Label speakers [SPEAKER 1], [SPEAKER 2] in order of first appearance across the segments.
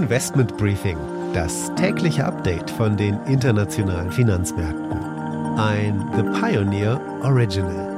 [SPEAKER 1] Investment Briefing, das tägliche Update von den internationalen Finanzmärkten. Ein The Pioneer Original.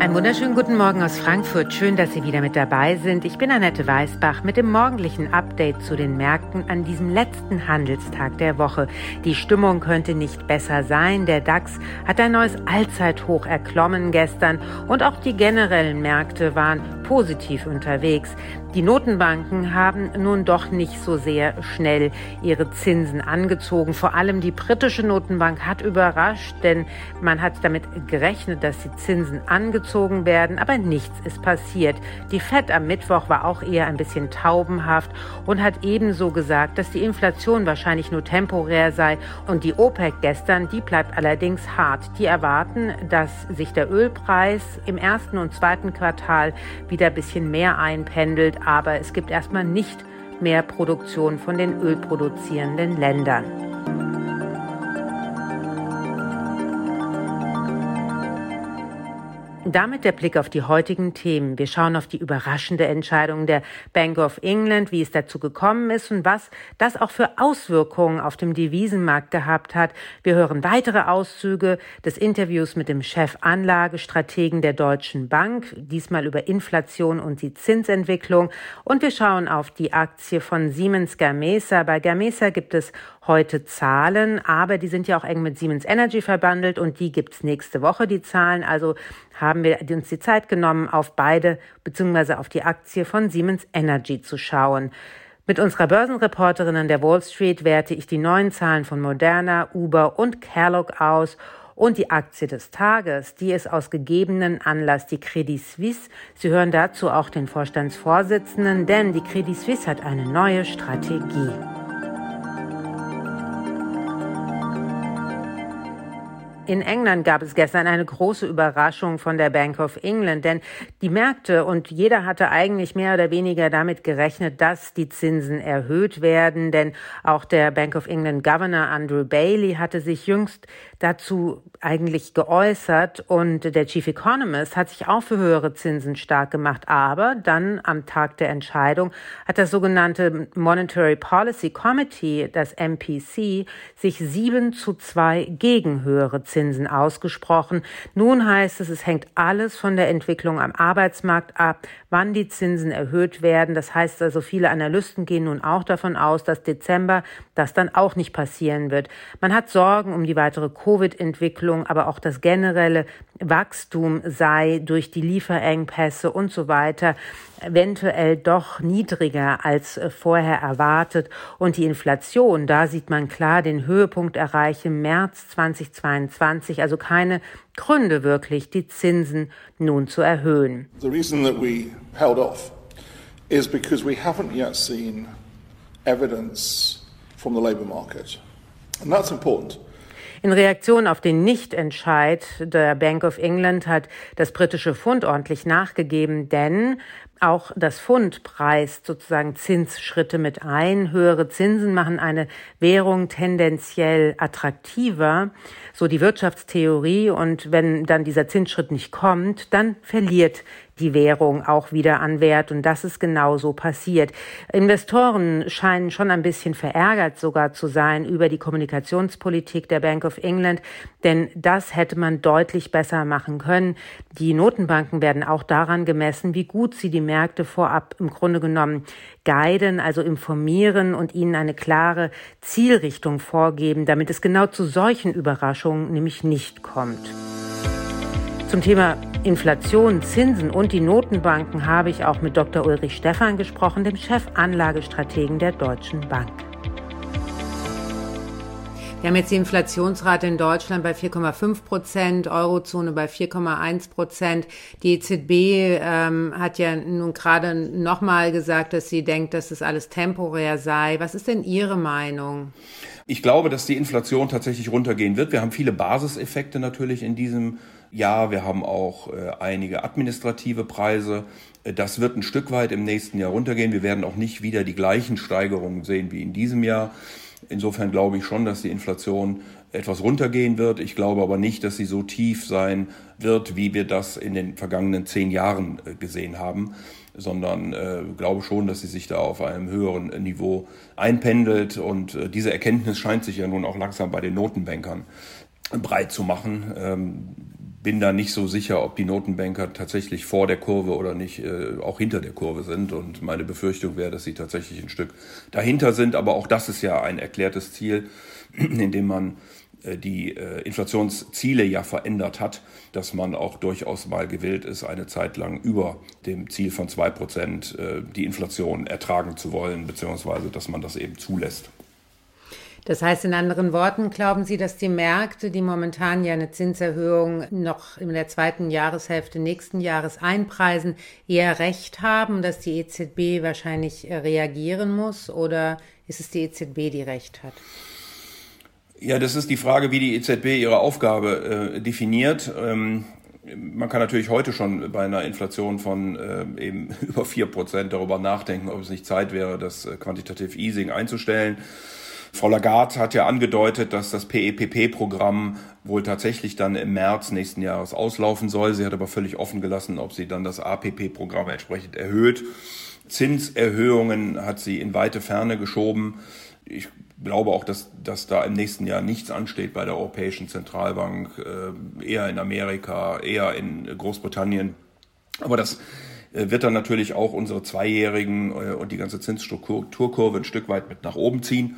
[SPEAKER 2] Einen wunderschönen guten Morgen aus Frankfurt. Schön, dass Sie wieder mit dabei sind. Ich bin Annette Weißbach mit dem morgendlichen Update zu den Märkten an diesem letzten Handelstag der Woche. Die Stimmung könnte nicht besser sein. Der DAX hat ein neues Allzeithoch erklommen gestern und auch die generellen Märkte waren positiv unterwegs. Die Notenbanken haben nun doch nicht so sehr schnell ihre Zinsen angezogen. Vor allem die britische Notenbank hat überrascht, denn man hat damit gerechnet, dass die Zinsen angezogen werden, aber nichts ist passiert. Die Fed am Mittwoch war auch eher ein bisschen taubenhaft und hat ebenso gesagt, dass die Inflation wahrscheinlich nur temporär sei und die OPEC gestern, die bleibt allerdings hart. Die erwarten, dass sich der Ölpreis im ersten und zweiten Quartal wieder ein bisschen mehr einpendelt aber es gibt erstmal nicht mehr Produktion von den ölproduzierenden Ländern. Damit der Blick auf die heutigen Themen. Wir schauen auf die überraschende Entscheidung der Bank of England, wie es dazu gekommen ist und was das auch für Auswirkungen auf dem Devisenmarkt gehabt hat. Wir hören weitere Auszüge des Interviews mit dem Chefanlagestrategen der Deutschen Bank, diesmal über Inflation und die Zinsentwicklung. Und wir schauen auf die Aktie von Siemens Gamesa. Bei Gamesa gibt es heute Zahlen, aber die sind ja auch eng mit Siemens Energy verbandelt und die gibt's nächste Woche, die Zahlen. Also haben wir uns die Zeit genommen, auf beide beziehungsweise auf die Aktie von Siemens Energy zu schauen. Mit unserer Börsenreporterin an der Wall Street werte ich die neuen Zahlen von Moderna, Uber und Kellogg aus und die Aktie des Tages, die ist aus gegebenen Anlass die Credit Suisse. Sie hören dazu auch den Vorstandsvorsitzenden, denn die Credit Suisse hat eine neue Strategie. In England gab es gestern eine große Überraschung von der Bank of England, denn die Märkte und jeder hatte eigentlich mehr oder weniger damit gerechnet, dass die Zinsen erhöht werden, denn auch der Bank of England Governor Andrew Bailey hatte sich jüngst dazu eigentlich geäußert und der Chief Economist hat sich auch für höhere Zinsen stark gemacht, aber dann am Tag der Entscheidung hat das sogenannte Monetary Policy Committee, das MPC, sich sieben zu zwei gegen höhere Zinsen Zinsen ausgesprochen. Nun heißt es, es hängt alles von der Entwicklung am Arbeitsmarkt ab, wann die Zinsen erhöht werden. Das heißt also, viele Analysten gehen nun auch davon aus, dass Dezember das dann auch nicht passieren wird. Man hat Sorgen um die weitere Covid-Entwicklung, aber auch das generelle Wachstum sei durch die Lieferengpässe und so weiter eventuell doch niedriger als vorher erwartet. Und die Inflation, da sieht man klar den Höhepunkt erreichen im März 2022, also keine Gründe wirklich, die Zinsen nun zu erhöhen. The reason that we held off is because we haven't yet seen evidence from the labor market. And that's important. In Reaktion auf den Nichtentscheid der Bank of England hat das britische Pfund ordentlich nachgegeben, denn auch das Pfund preist sozusagen Zinsschritte mit ein. Höhere Zinsen machen eine Währung tendenziell attraktiver, so die Wirtschaftstheorie. Und wenn dann dieser Zinsschritt nicht kommt, dann verliert die Währung auch wieder an Wert. Und das ist genauso passiert. Investoren scheinen schon ein bisschen verärgert sogar zu sein über die Kommunikationspolitik der Bank of England, denn das hätte man deutlich besser machen können. Die Notenbanken werden auch daran gemessen, wie gut sie die Märkte vorab im Grunde genommen guiden, also informieren und ihnen eine klare Zielrichtung vorgeben, damit es genau zu solchen Überraschungen nämlich nicht kommt. Zum Thema Inflation, Zinsen und die Notenbanken habe ich auch mit Dr. Ulrich Stephan gesprochen, dem Chefanlagestrategen der Deutschen Bank. Wir haben jetzt die Inflationsrate in Deutschland bei 4,5 Prozent, Eurozone bei 4,1 Prozent. Die EZB ähm, hat ja nun gerade nochmal gesagt, dass sie denkt, dass das alles temporär sei. Was ist denn Ihre Meinung?
[SPEAKER 3] Ich glaube, dass die Inflation tatsächlich runtergehen wird. Wir haben viele Basiseffekte natürlich in diesem Jahr. Wir haben auch äh, einige administrative Preise. Äh, das wird ein Stück weit im nächsten Jahr runtergehen. Wir werden auch nicht wieder die gleichen Steigerungen sehen wie in diesem Jahr. Insofern glaube ich schon, dass die Inflation etwas runtergehen wird. Ich glaube aber nicht, dass sie so tief sein wird, wie wir das in den vergangenen zehn Jahren äh, gesehen haben, sondern äh, glaube schon, dass sie sich da auf einem höheren Niveau einpendelt. Und äh, diese Erkenntnis scheint sich ja nun auch langsam bei den Notenbankern breit zu machen. Ähm, bin da nicht so sicher, ob die Notenbanker tatsächlich vor der Kurve oder nicht äh, auch hinter der Kurve sind. Und meine Befürchtung wäre, dass sie tatsächlich ein Stück dahinter sind. Aber auch das ist ja ein erklärtes Ziel, in dem man äh, die äh, Inflationsziele ja verändert hat, dass man auch durchaus mal gewillt ist, eine Zeit lang über dem Ziel von zwei Prozent äh, die Inflation ertragen zu wollen, beziehungsweise dass man das eben zulässt.
[SPEAKER 2] Das heißt in anderen Worten, glauben Sie, dass die Märkte, die momentan ja eine Zinserhöhung noch in der zweiten Jahreshälfte nächsten Jahres einpreisen, eher recht haben, dass die EZB wahrscheinlich reagieren muss? Oder ist es die EZB, die recht hat?
[SPEAKER 3] Ja, das ist die Frage, wie die EZB ihre Aufgabe äh, definiert. Ähm, man kann natürlich heute schon bei einer Inflation von äh, eben über vier Prozent darüber nachdenken, ob es nicht Zeit wäre, das äh, Quantitative Easing einzustellen. Frau Lagarde hat ja angedeutet, dass das PEPP-Programm wohl tatsächlich dann im März nächsten Jahres auslaufen soll. Sie hat aber völlig offen gelassen, ob sie dann das APP-Programm entsprechend erhöht. Zinserhöhungen hat sie in weite Ferne geschoben. Ich glaube auch, dass, dass da im nächsten Jahr nichts ansteht bei der Europäischen Zentralbank, äh, eher in Amerika, eher in Großbritannien. Aber das äh, wird dann natürlich auch unsere Zweijährigen äh, und die ganze Zinsstrukturkurve ein Stück weit mit nach oben ziehen.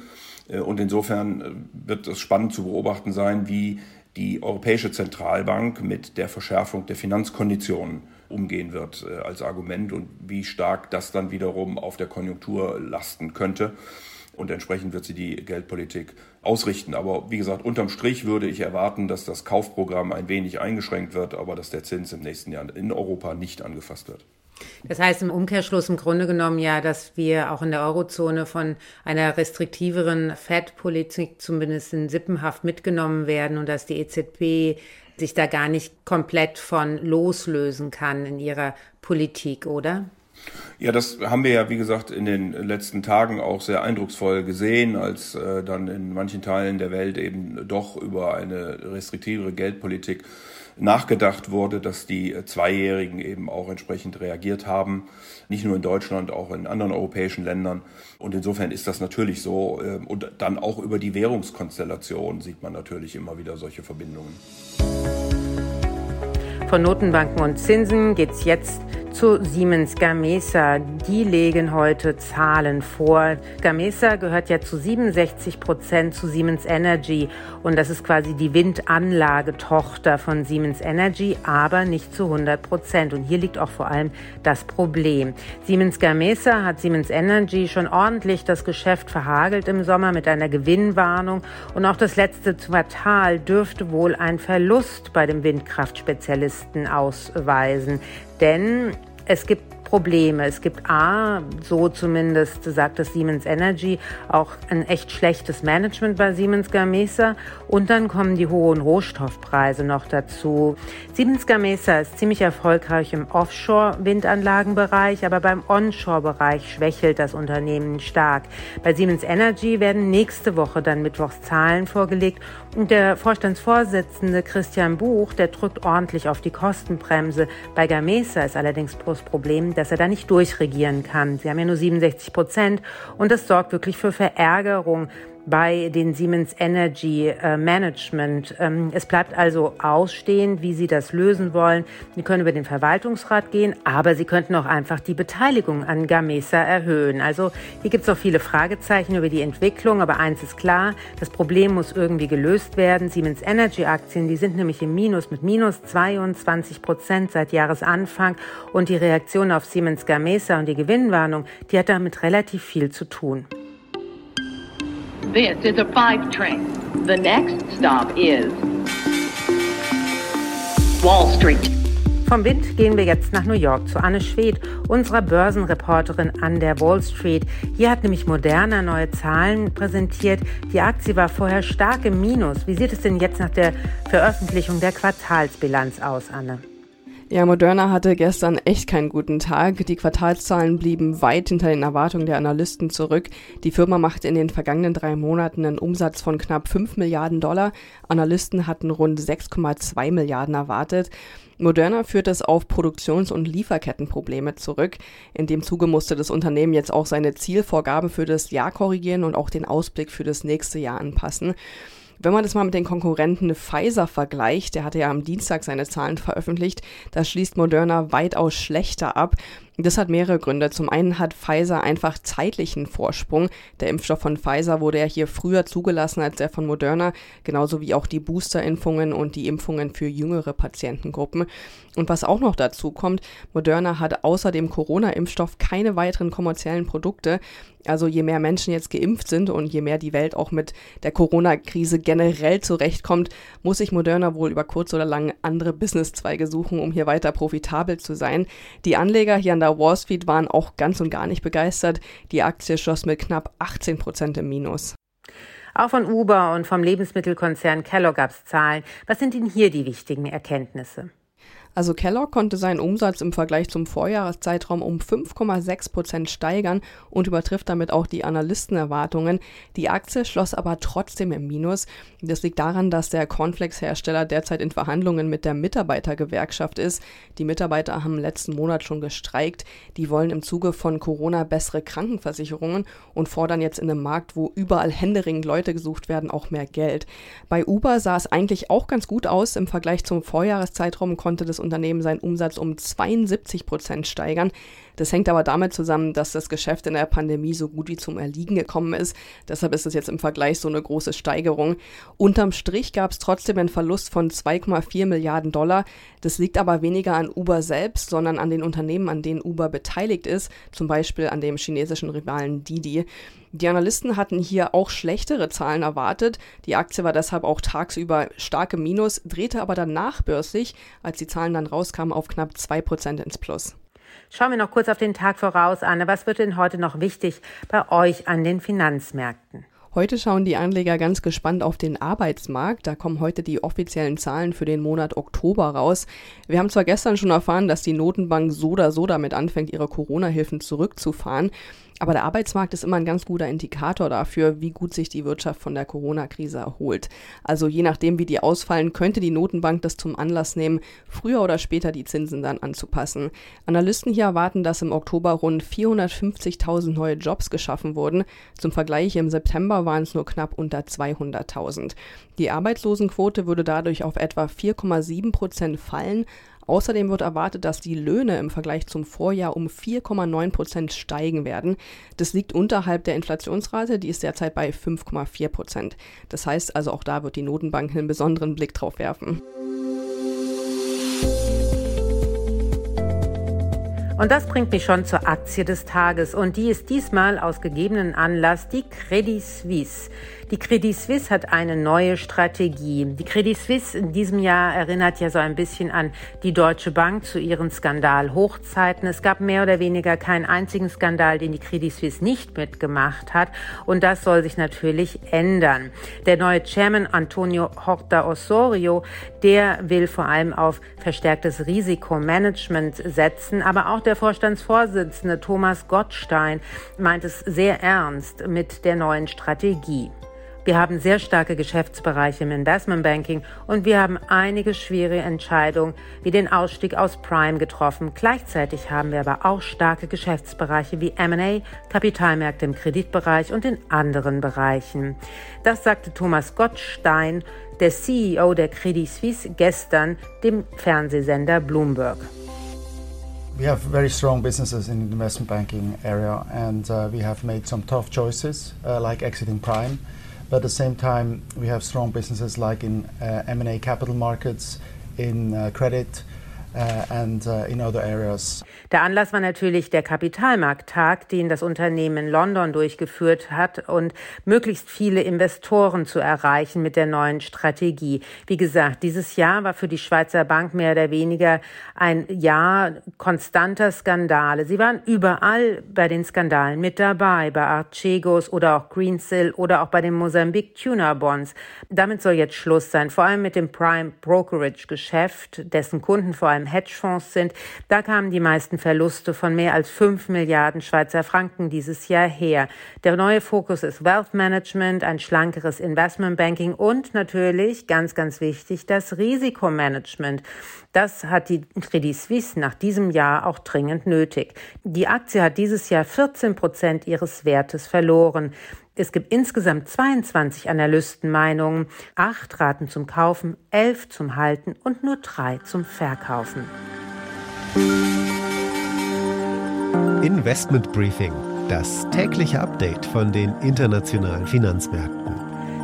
[SPEAKER 3] Und insofern wird es spannend zu beobachten sein, wie die Europäische Zentralbank mit der Verschärfung der Finanzkonditionen umgehen wird als Argument und wie stark das dann wiederum auf der Konjunktur lasten könnte. Und entsprechend wird sie die Geldpolitik ausrichten. Aber wie gesagt, unterm Strich würde ich erwarten, dass das Kaufprogramm ein wenig eingeschränkt wird, aber dass der Zins im nächsten Jahr in Europa nicht angefasst wird.
[SPEAKER 2] Das heißt im Umkehrschluss im Grunde genommen ja, dass wir auch in der Eurozone von einer restriktiveren Fed-Politik zumindest in Sippenhaft mitgenommen werden und dass die EZB sich da gar nicht komplett von loslösen kann in ihrer Politik, oder?
[SPEAKER 3] Ja, das haben wir ja, wie gesagt, in den letzten Tagen auch sehr eindrucksvoll gesehen, als äh, dann in manchen Teilen der Welt eben doch über eine restriktivere Geldpolitik nachgedacht wurde, dass die Zweijährigen eben auch entsprechend reagiert haben. Nicht nur in Deutschland, auch in anderen europäischen Ländern. Und insofern ist das natürlich so. Ähm, und dann auch über die Währungskonstellation sieht man natürlich immer wieder solche Verbindungen.
[SPEAKER 2] Von Notenbanken und Zinsen geht es jetzt zu Siemens Gamesa. Die legen heute Zahlen vor. Gamesa gehört ja zu 67 Prozent zu Siemens Energy und das ist quasi die Windanlagetochter von Siemens Energy, aber nicht zu 100 Prozent. Und hier liegt auch vor allem das Problem. Siemens Gamesa hat Siemens Energy schon ordentlich das Geschäft verhagelt im Sommer mit einer Gewinnwarnung und auch das letzte Quartal dürfte wohl ein Verlust bei dem Windkraftspezialisten ausweisen. Denn es gibt Probleme. Es gibt A, so zumindest sagt es Siemens Energy, auch ein echt schlechtes Management bei Siemens Gamesa. Und dann kommen die hohen Rohstoffpreise noch dazu. Siemens Gamesa ist ziemlich erfolgreich im Offshore-Windanlagenbereich, aber beim Onshore-Bereich schwächelt das Unternehmen stark. Bei Siemens Energy werden nächste Woche dann Mittwochs Zahlen vorgelegt der Vorstandsvorsitzende Christian Buch, der drückt ordentlich auf die Kostenbremse. Bei Gamesa ist allerdings das Problem, dass er da nicht durchregieren kann. Sie haben ja nur 67 Prozent und das sorgt wirklich für Verärgerung bei den Siemens Energy äh, Management. Ähm, es bleibt also ausstehend, wie Sie das lösen wollen. Sie können über den Verwaltungsrat gehen, aber Sie könnten auch einfach die Beteiligung an Gamesa erhöhen. Also hier gibt es auch viele Fragezeichen über die Entwicklung, aber eins ist klar, das Problem muss irgendwie gelöst werden. Siemens Energy Aktien, die sind nämlich im Minus mit minus 22 Prozent seit Jahresanfang und die Reaktion auf Siemens Gamesa und die Gewinnwarnung, die hat damit relativ viel zu tun. This is a five train. The next stop is Wall Street. Vom Wind gehen wir jetzt nach New York zu Anne Schwedt, unserer Börsenreporterin an der Wall Street. Hier hat nämlich Moderna neue Zahlen präsentiert. Die Aktie war vorher stark im Minus. Wie sieht es denn jetzt nach der Veröffentlichung der Quartalsbilanz aus, Anne?
[SPEAKER 4] Ja, Moderna hatte gestern echt keinen guten Tag. Die Quartalszahlen blieben weit hinter den Erwartungen der Analysten zurück. Die Firma machte in den vergangenen drei Monaten einen Umsatz von knapp 5 Milliarden Dollar. Analysten hatten rund 6,2 Milliarden erwartet. Moderna führt es auf Produktions- und Lieferkettenprobleme zurück. In dem Zuge musste das Unternehmen jetzt auch seine Zielvorgaben für das Jahr korrigieren und auch den Ausblick für das nächste Jahr anpassen. Wenn man das mal mit den Konkurrenten Pfizer vergleicht, der hatte ja am Dienstag seine Zahlen veröffentlicht, da schließt Moderna weitaus schlechter ab. Das hat mehrere Gründe. Zum einen hat Pfizer einfach zeitlichen Vorsprung. Der Impfstoff von Pfizer wurde ja hier früher zugelassen als der von Moderna, genauso wie auch die Boosterimpfungen und die Impfungen für jüngere Patientengruppen. Und was auch noch dazu kommt, Moderna hat außer dem Corona-Impfstoff keine weiteren kommerziellen Produkte. Also je mehr Menschen jetzt geimpft sind und je mehr die Welt auch mit der Corona-Krise generell zurechtkommt, muss sich Moderna wohl über kurz oder lang andere Businesszweige suchen, um hier weiter profitabel zu sein. Die Anleger hier an der Wall Street waren auch ganz und gar nicht begeistert. Die Aktie schoss mit knapp 18 Prozent im Minus.
[SPEAKER 2] Auch von Uber und vom Lebensmittelkonzern Kellogg gab es Zahlen. Was sind denn hier die wichtigen Erkenntnisse?
[SPEAKER 4] Also Kellogg konnte seinen Umsatz im Vergleich zum Vorjahreszeitraum um 5,6 Prozent steigern und übertrifft damit auch die Analystenerwartungen. Die Aktie schloss aber trotzdem im Minus. Das liegt daran, dass der Cornflakes-Hersteller derzeit in Verhandlungen mit der Mitarbeitergewerkschaft ist. Die Mitarbeiter haben letzten Monat schon gestreikt. Die wollen im Zuge von Corona bessere Krankenversicherungen und fordern jetzt in einem Markt, wo überall händeringend Leute gesucht werden, auch mehr Geld. Bei Uber sah es eigentlich auch ganz gut aus. Im Vergleich zum Vorjahreszeitraum konnte das Unternehmen seinen Umsatz um 72 Prozent steigern. Das hängt aber damit zusammen, dass das Geschäft in der Pandemie so gut wie zum Erliegen gekommen ist. Deshalb ist es jetzt im Vergleich so eine große Steigerung. Unterm Strich gab es trotzdem einen Verlust von 2,4 Milliarden Dollar. Das liegt aber weniger an Uber selbst, sondern an den Unternehmen, an denen Uber beteiligt ist, zum Beispiel an dem chinesischen Rivalen Didi. Die Analysten hatten hier auch schlechtere Zahlen erwartet. Die Aktie war deshalb auch tagsüber stark im Minus, drehte aber dann nachbörslich, als die Zahlen dann rauskamen, auf knapp 2% ins Plus.
[SPEAKER 2] Schauen wir noch kurz auf den Tag voraus, Anne. Was wird denn heute noch wichtig bei euch an den Finanzmärkten?
[SPEAKER 4] Heute schauen die Anleger ganz gespannt auf den Arbeitsmarkt. Da kommen heute die offiziellen Zahlen für den Monat Oktober raus. Wir haben zwar gestern schon erfahren, dass die Notenbank so oder so damit anfängt, ihre Corona-Hilfen zurückzufahren. Aber der Arbeitsmarkt ist immer ein ganz guter Indikator dafür, wie gut sich die Wirtschaft von der Corona-Krise erholt. Also je nachdem, wie die ausfallen, könnte die Notenbank das zum Anlass nehmen, früher oder später die Zinsen dann anzupassen. Analysten hier erwarten, dass im Oktober rund 450.000 neue Jobs geschaffen wurden. Zum Vergleich, im September waren es nur knapp unter 200.000. Die Arbeitslosenquote würde dadurch auf etwa 4,7 Prozent fallen. Außerdem wird erwartet, dass die Löhne im Vergleich zum Vorjahr um 4,9 Prozent steigen werden. Das liegt unterhalb der Inflationsrate, die ist derzeit bei 5,4 Prozent. Das heißt also, auch da wird die Notenbank einen besonderen Blick drauf werfen.
[SPEAKER 2] Und das bringt mich schon zur Aktie des Tages. Und die ist diesmal aus gegebenen Anlass die Credit Suisse. Die Credit Suisse hat eine neue Strategie. Die Credit Suisse in diesem Jahr erinnert ja so ein bisschen an die Deutsche Bank zu ihren Skandalhochzeiten. Es gab mehr oder weniger keinen einzigen Skandal, den die Credit Suisse nicht mitgemacht hat. Und das soll sich natürlich ändern. Der neue Chairman Antonio Horta Osorio, der will vor allem auf verstärktes Risikomanagement setzen. Aber auch der Vorstandsvorsitzende Thomas Gottstein meint es sehr ernst mit der neuen Strategie. Wir haben sehr starke Geschäftsbereiche im Investmentbanking und wir haben einige schwere Entscheidungen wie den Ausstieg aus Prime getroffen. Gleichzeitig haben wir aber auch starke Geschäftsbereiche wie M&A, Kapitalmärkte im Kreditbereich und in anderen Bereichen. Das sagte Thomas Gottstein, der CEO der Credit Suisse, gestern dem Fernsehsender Bloomberg.
[SPEAKER 5] We have very strong businesses in the investment banking area, and uh, we have made some tough choices, uh, like exiting Prime. But at the same time, we have strong businesses like in uh, M&A capital markets, in uh, credit, Uh, uh.
[SPEAKER 2] Der Anlass war natürlich der Kapitalmarkttag, den das Unternehmen in London durchgeführt hat und möglichst viele Investoren zu erreichen mit der neuen Strategie. Wie gesagt, dieses Jahr war für die Schweizer Bank mehr oder weniger ein Jahr konstanter Skandale. Sie waren überall bei den Skandalen mit dabei, bei Archegos oder auch Greensill oder auch bei den Mosambik Tuna Bonds. Damit soll jetzt Schluss sein, vor allem mit dem Prime Brokerage Geschäft, dessen Kunden vor allem Hedgefonds sind. Da kamen die meisten Verluste von mehr als 5 Milliarden Schweizer Franken dieses Jahr her. Der neue Fokus ist Wealth Management, ein schlankeres Investmentbanking und natürlich, ganz, ganz wichtig, das Risikomanagement. Das hat die Credit Suisse nach diesem Jahr auch dringend nötig. Die Aktie hat dieses Jahr 14 Prozent ihres Wertes verloren. Es gibt insgesamt 22 Analystenmeinungen. Acht raten zum Kaufen, elf zum Halten und nur drei zum Verkaufen.
[SPEAKER 1] Investment Briefing, das tägliche Update von den internationalen Finanzmärkten.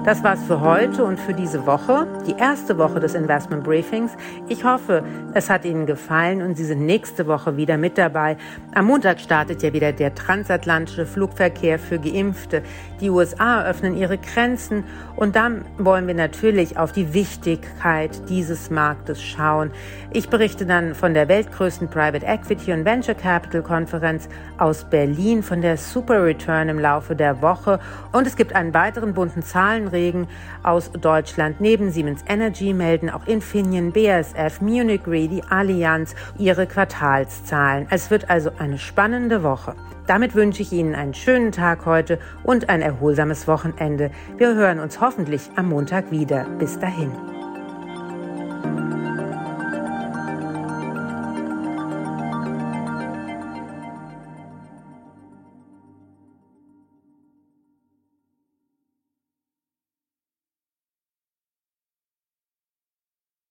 [SPEAKER 2] Das war's für heute und für diese Woche, die erste Woche des Investment Briefings. Ich hoffe, es hat Ihnen gefallen und Sie sind nächste Woche wieder mit dabei. Am Montag startet ja wieder der transatlantische Flugverkehr für Geimpfte. Die USA öffnen ihre Grenzen und dann wollen wir natürlich auf die Wichtigkeit dieses Marktes schauen. Ich berichte dann von der weltgrößten Private Equity und Venture Capital Konferenz aus Berlin, von der Super Return im Laufe der Woche und es gibt einen weiteren bunten Zahlen Regen aus Deutschland. Neben Siemens Energy melden auch Infineon, BASF, Munich Re, die Allianz ihre Quartalszahlen. Es wird also eine spannende Woche. Damit wünsche ich Ihnen einen schönen Tag heute und ein erholsames Wochenende. Wir hören uns hoffentlich am Montag wieder. Bis dahin.